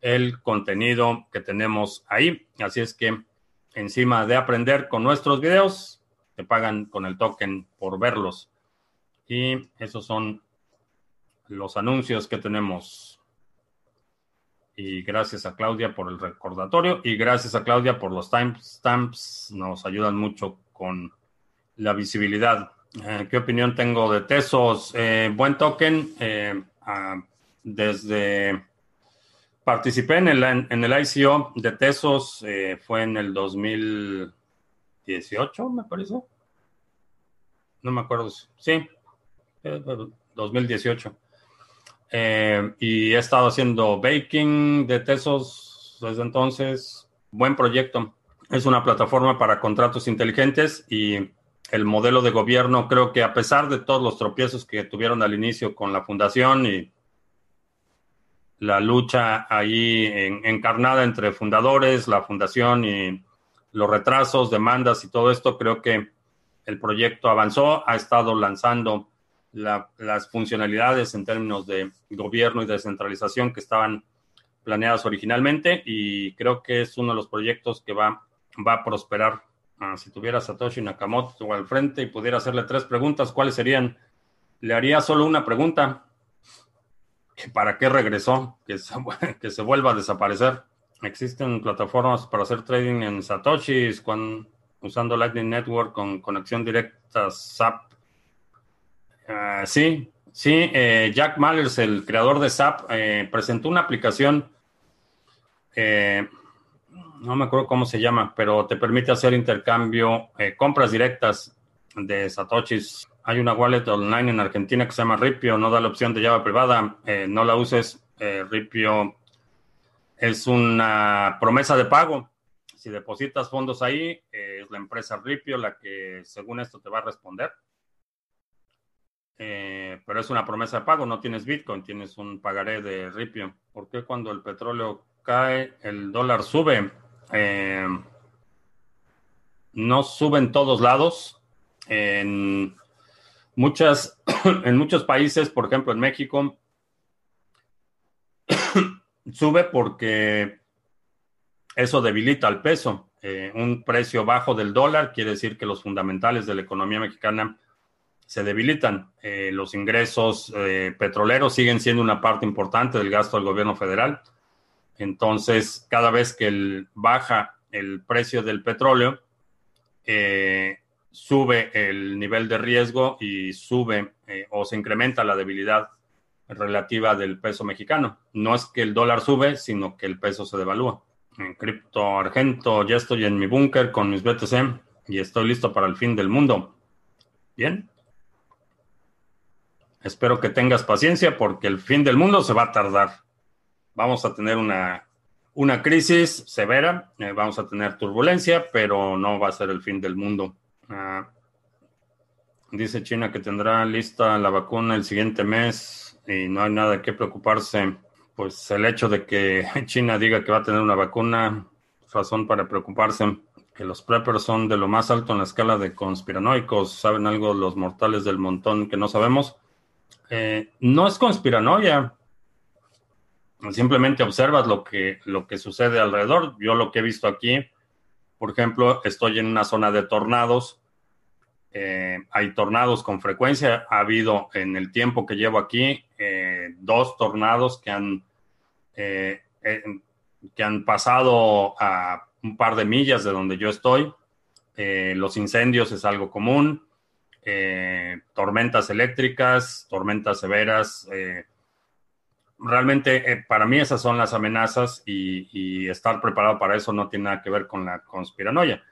el contenido que tenemos ahí. Así es que encima de aprender con nuestros videos, te pagan con el token por verlos. Y esos son los anuncios que tenemos. Y gracias a Claudia por el recordatorio y gracias a Claudia por los timestamps. Nos ayudan mucho con la visibilidad. Eh, ¿Qué opinión tengo de Tesos? Eh, buen token. Eh, ah, desde participé en el, en el ICO de Tesos, fue en el 2018, me parece. No me acuerdo. Sí, 2018. y he estado haciendo baking de Tesos desde entonces. Buen proyecto. Es una plataforma para contratos inteligentes y el modelo de gobierno, creo que a pesar de todos los tropiezos que tuvieron al inicio con la fundación y la lucha ahí encarnada entre fundadores, la fundación y los retrasos, demandas y todo esto, creo que el proyecto avanzó, ha estado lanzando las funcionalidades en términos de gobierno y descentralización que estaban planeadas originalmente y creo que es uno de los proyectos que va, va a prosperar Ah, si tuviera Satoshi Nakamoto al frente y pudiera hacerle tres preguntas, ¿cuáles serían? Le haría solo una pregunta. ¿Para qué regresó? Que se, vuelva a desaparecer. Existen plataformas para hacer trading en Satoshis usando Lightning Network con conexión directa SAP. Ah, sí, sí. Eh, Jack Mallers, el creador de SAP, eh, presentó una aplicación eh, no me acuerdo cómo se llama, pero te permite hacer intercambio, compras directas de Satoshis. Hay una wallet online en Argentina que se llama Ripio, no da la opción de llave privada, eh, no la uses. Eh, Ripio es una promesa de pago. Si depositas fondos ahí, es la empresa Ripio la que según esto te va a responder. pero es una promesa de pago, no tienes Bitcoin, tienes un pagaré de Ripio. ¿Por qué cuando el petróleo cae, el dólar sube? Eh, no sube en todos lados. En, muchas, en muchos países, por ejemplo en México, sube porque eso debilita el peso. Eh, un precio bajo del dólar quiere decir que los fundamentales de la economía mexicana se debilitan. Eh, los ingresos petroleros siguen siendo una parte importante del gasto del gobierno federal entonces, cada vez que baja el precio del petróleo, eh, sube el nivel de riesgo y sube eh, o se incrementa la debilidad relativa del peso mexicano. No es que el dólar sube, sino que el peso se devalúa. En cripto argento ya estoy en mi búnker con mis BTC y estoy listo para el fin del mundo. Bien. Espero que tengas paciencia porque el fin del mundo se va a tardar vamos a tener una, una crisis severa, eh, vamos a tener turbulencia, pero no va a ser el fin del mundo. Ah, dice China que tendrá lista la vacuna el siguiente mes y no hay nada que preocuparse. Pues el hecho de que China diga que va a tener una vacuna, razón para preocuparse. Que los preppers son de lo más alto en la escala de conspiranoicos. ¿Saben algo los mortales del montón que no sabemos? Eh, no es conspiranoia simplemente observas lo que, lo que sucede alrededor. Yo lo que he visto aquí, por ejemplo, estoy en una zona de tornados. Eh, hay tornados con frecuencia. Ha habido en el tiempo que llevo aquí eh, dos tornados que han, eh, que han pasado a un par de millas de donde yo estoy. los incendios es algo común. tormentas eléctricas, tormentas severas realmente para mí esas son las amenazas y, estar preparado para eso no tiene nada que ver con la conspiranoia.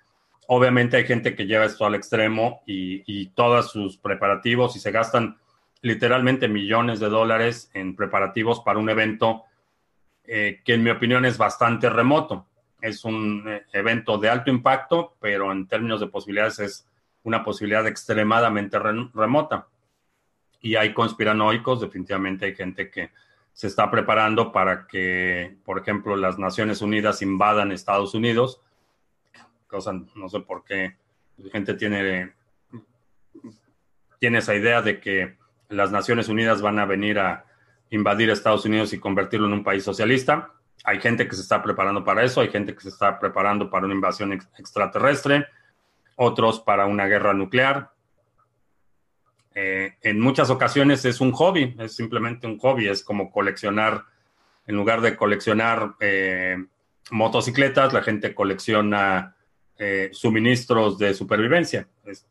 Obviamente hay gente que lleva esto al extremo y, todos sus preparativos y se gastan literalmente millones de dólares en preparativos para un evento eh, que en mi opinión es bastante remoto. Es un eh, evento de alto impacto, pero en términos de posibilidades es una posibilidad extremadamente remota. Y hay conspiranoicos, definitivamente hay gente que se está preparando para que, por ejemplo, las Naciones Unidas invadan Estados Unidos cosa, no sé por qué la gente tiene, tiene esa idea de que las Naciones Unidas van a venir a invadir Estados Unidos y convertirlo en un país socialista. Hay gente que se está preparando para eso, hay gente que se está preparando para una invasión extraterrestre, otros para una guerra nuclear. Eh, en muchas ocasiones es un hobby, es simplemente un hobby, es como coleccionar, en lugar de coleccionar eh, motocicletas, la gente colecciona eh, suministros de supervivencia.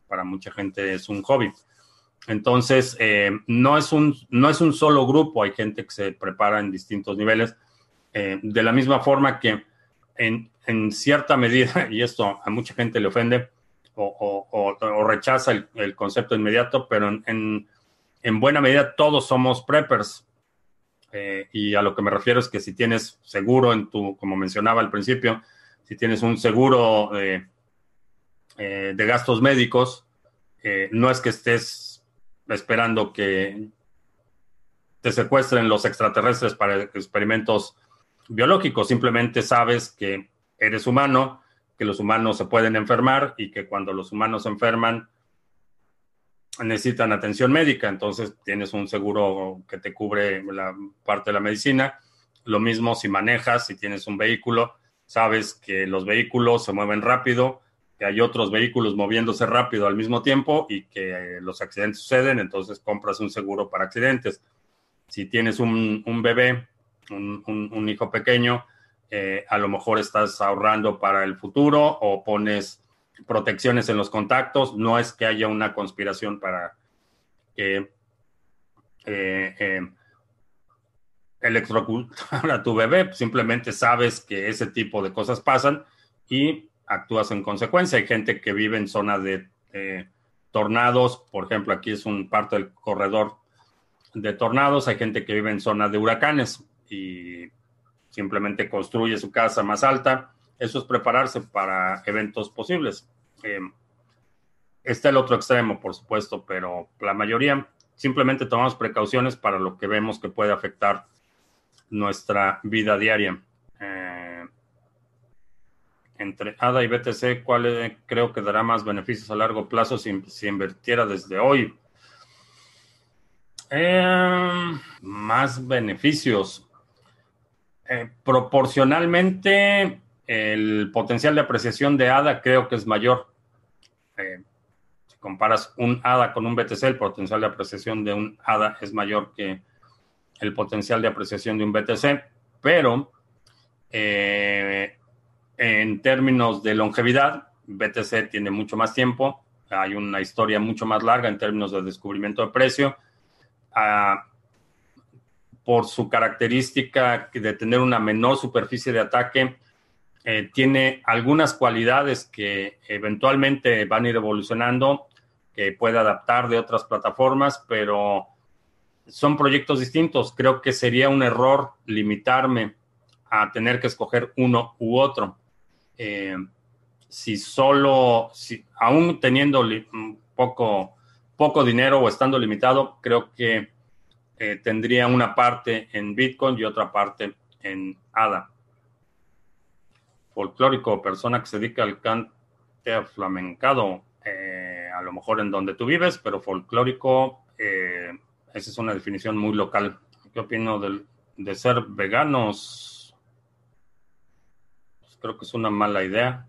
para mucha gente es un hobby. Entonces, no, es un, no es un solo grupo, hay gente que se prepara en distintos niveles. de la misma forma que en, en, cierta medida, y esto a mucha gente le ofende, o, rechaza el, concepto inmediato, pero en, buena medida todos somos preppers. Eh, y a lo que me refiero es que si tienes seguro en tu, como mencionaba al principio, si tienes un seguro eh, de gastos médicos, eh, no es que estés esperando que te secuestren los extraterrestres para experimentos biológicos, simplemente sabes que eres humano, que los humanos se pueden enfermar y que cuando los humanos se enferman necesitan atención médica, entonces tienes un seguro que te cubre la parte de la medicina. Lo mismo si manejas, si tienes un vehículo, sabes que los vehículos se mueven rápido, que hay otros vehículos moviéndose rápido al mismo tiempo y que los accidentes suceden, entonces compras un seguro para accidentes. Si tienes un, bebé, un hijo pequeño, eh, a lo mejor estás ahorrando para el futuro o pones protecciones en los contactos. No es que haya una conspiración para que eh, eh, electrocutar a tu bebé, simplemente sabes que ese tipo de cosas pasan y actúas en consecuencia. Hay gente que vive en zona de tornados, por ejemplo, aquí es un parte del corredor de tornados, hay gente que vive en zona de huracanes y simplemente construye su casa más alta. Eso es prepararse para eventos posibles. Eh, está el otro extremo, por supuesto, pero la mayoría simplemente tomamos precauciones para lo que vemos que puede afectar nuestra vida diaria. Eh, entre ADA y BTC, ¿cuál creo que dará más beneficios a largo plazo si, invirtiera desde hoy? Eh, más beneficios. Eh, proporcionalmente, el potencial de apreciación de ADA creo que es mayor. Eh, si comparas un ADA con un BTC, el potencial de apreciación de un ADA es mayor que el potencial de apreciación de un BTC, pero eh, en términos de longevidad, BTC tiene mucho más tiempo, hay una historia mucho más larga en términos de descubrimiento de precio. Ah, por su característica de tener una menor superficie de ataque, eh, tiene algunas cualidades que eventualmente van a ir evolucionando, que puede adaptar de otras plataformas, pero son proyectos distintos. Creo que sería un error limitarme a tener que escoger uno u otro. Eh, si solo, si, aún teniendo poco, poco dinero o estando limitado, creo que eh, tendría una parte en Bitcoin y otra parte en ADA. Folclórico, persona que se dedica al cante flamencado, eh, a lo mejor en donde tú vives, pero folclórico, esa es una definición muy local. ¿Qué opino de ser veganos? Pues creo que es una mala idea.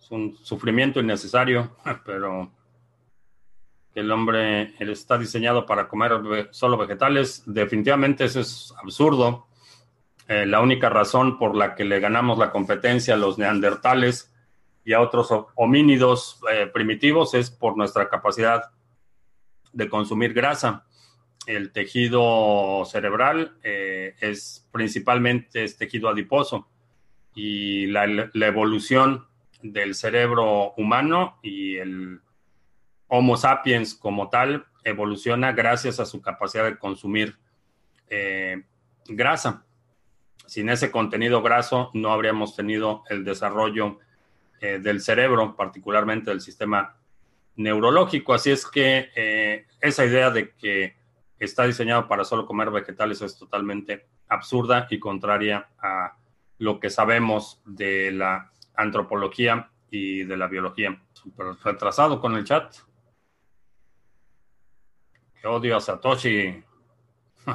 Es un sufrimiento innecesario, pero el hombre está diseñado para comer solo vegetales. Definitivamente eso es absurdo. Eh, la única razón por la que le ganamos la competencia a los neandertales y a otros homínidos eh, primitivos es por nuestra capacidad de consumir grasa. El tejido cerebral eh, es principalmente es tejido adiposo y la evolución del cerebro humano y el Homo sapiens como tal evoluciona gracias a su capacidad de consumir eh, grasa. Sin ese contenido graso no habríamos tenido el desarrollo eh, del cerebro, particularmente del sistema neurológico. Así es que eh, esa idea de que está diseñado para solo comer vegetales es totalmente absurda y contraria a lo que sabemos de la antropología y de la biología. Súper retrasado con el chat. Que odio a Satoshi.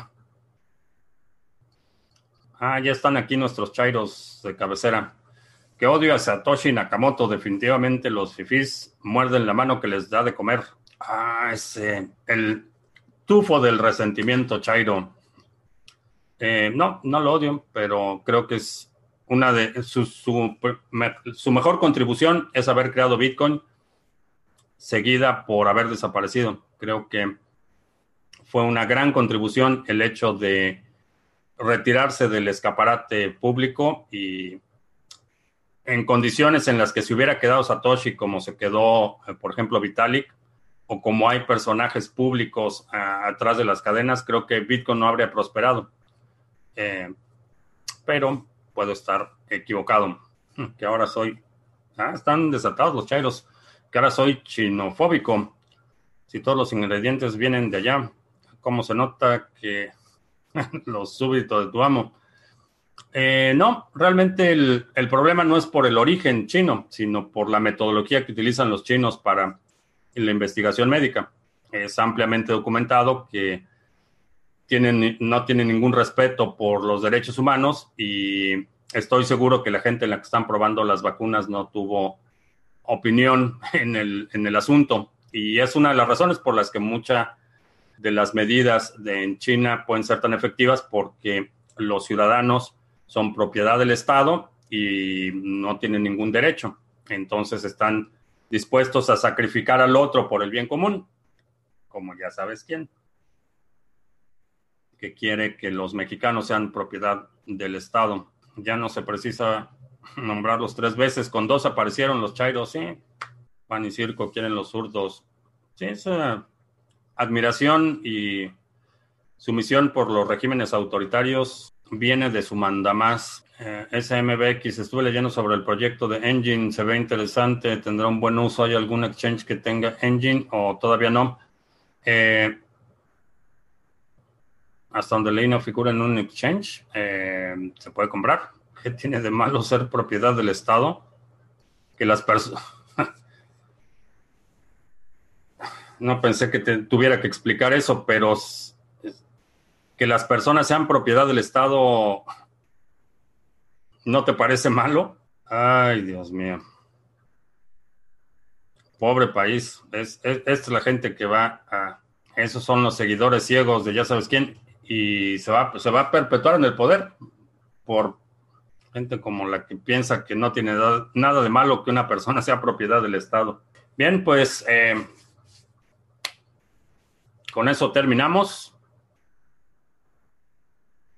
Ah, ya están aquí nuestros chairos de cabecera. Que odio a Satoshi Nakamoto. Definitivamente los fifís muerden la mano que les da de comer. Ah, ese. El tufo del resentimiento, Chairo. Eh, no, no lo odio, pero creo que es una de su, su, su, mejor contribución es haber creado Bitcoin, seguida por haber desaparecido. Creo que fue una gran contribución el hecho de retirarse del escaparate público y en condiciones en las que se hubiera quedado Satoshi como se quedó, eh, por ejemplo, Vitalik, o como hay personajes públicos atrás de las cadenas, creo que Bitcoin no habría prosperado. Eh, pero puedo estar equivocado. Que ahora soy. Ah, están desatados los chairos. Que ahora soy chinofóbico. Si todos los ingredientes vienen de allá, ¿cómo se nota que los súbditos de tu amo? Eh, no, realmente el, problema no es por el origen chino, sino por la metodología que utilizan los chinos para la investigación médica. Es ampliamente documentado que tienen, no tienen ningún respeto por los derechos humanos y estoy seguro que la gente en la que están probando las vacunas no tuvo opinión en el, en el asunto. Y es una de las razones por las que muchas de las medidas de, en China pueden ser tan efectivas porque los ciudadanos son propiedad del Estado y no tienen ningún derecho. Entonces están dispuestos a sacrificar al otro por el bien común, como ya sabes quién que quiere que los mexicanos sean propiedad del Estado. Ya no se precisa nombrarlos tres veces, con dos aparecieron los chairos, sí. Pan y circo quieren los zurdos. Sí, esa admiración y sumisión por los regímenes autoritarios viene de su mandamás. Eh, SMBX, estuve leyendo sobre el proyecto de Engine, se ve interesante, tendrá un buen uso. ¿Hay algún exchange que tenga Engine o todavía no? Eh, hasta donde ley no figura en un exchange, eh, se puede comprar. ¿Qué tiene de malo ser propiedad del Estado? Que las personas... no pensé que tuviera que explicar eso, pero que las personas sean propiedad del Estado, ¿no te parece malo? Ay, Dios mío. Pobre país. Es, esta es la gente que va a... Esos son los seguidores ciegos de ya sabes quién y se va, se va a perpetuar en el poder por gente como la que piensa que no tiene nada de malo que una persona sea propiedad del Estado. Bien, pues eh, con eso terminamos.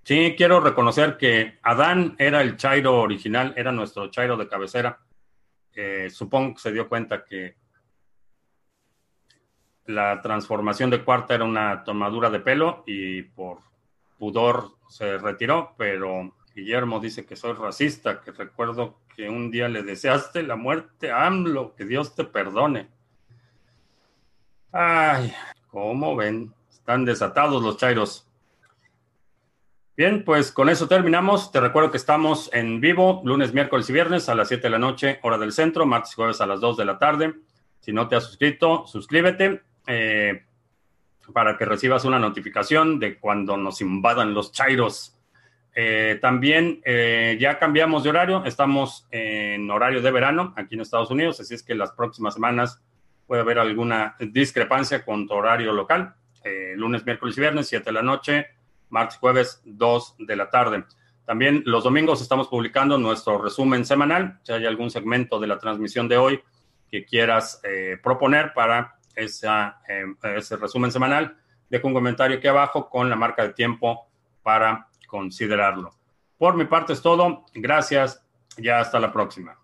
Sí, quiero reconocer que Adán era el Chairo original, era nuestro Chairo de cabecera. Eh, supongo que se dio cuenta que la transformación de cuarta era una tomadura de pelo y por pudor se retiró, pero Guillermo dice que soy racista, que recuerdo que un día le deseaste la muerte a AMLO, que Dios te perdone. Ay, ¿cómo ven? Están desatados los chairos. Bien, pues con eso terminamos. Te recuerdo que estamos en vivo lunes, miércoles y viernes a las 7 de la noche, hora del centro, martes y jueves a las 2 de la tarde. Si no te has suscrito, suscríbete. Eh, para que recibas una notificación de cuando nos invadan los chairos. Eh, también eh, ya cambiamos de horario, estamos en horario de verano aquí en Estados Unidos, así es que las próximas semanas puede haber alguna discrepancia con tu horario local. lunes, miércoles y viernes, 7 de la noche, martes, jueves, 2 de la tarde. También los domingos estamos publicando nuestro resumen semanal. Si hay algún segmento de la transmisión de hoy que quieras proponer para em, ese resumen semanal, dejo un comentario aquí abajo con la marca de tiempo para considerarlo. Por mi parte es todo. Gracias. Ya hasta la próxima.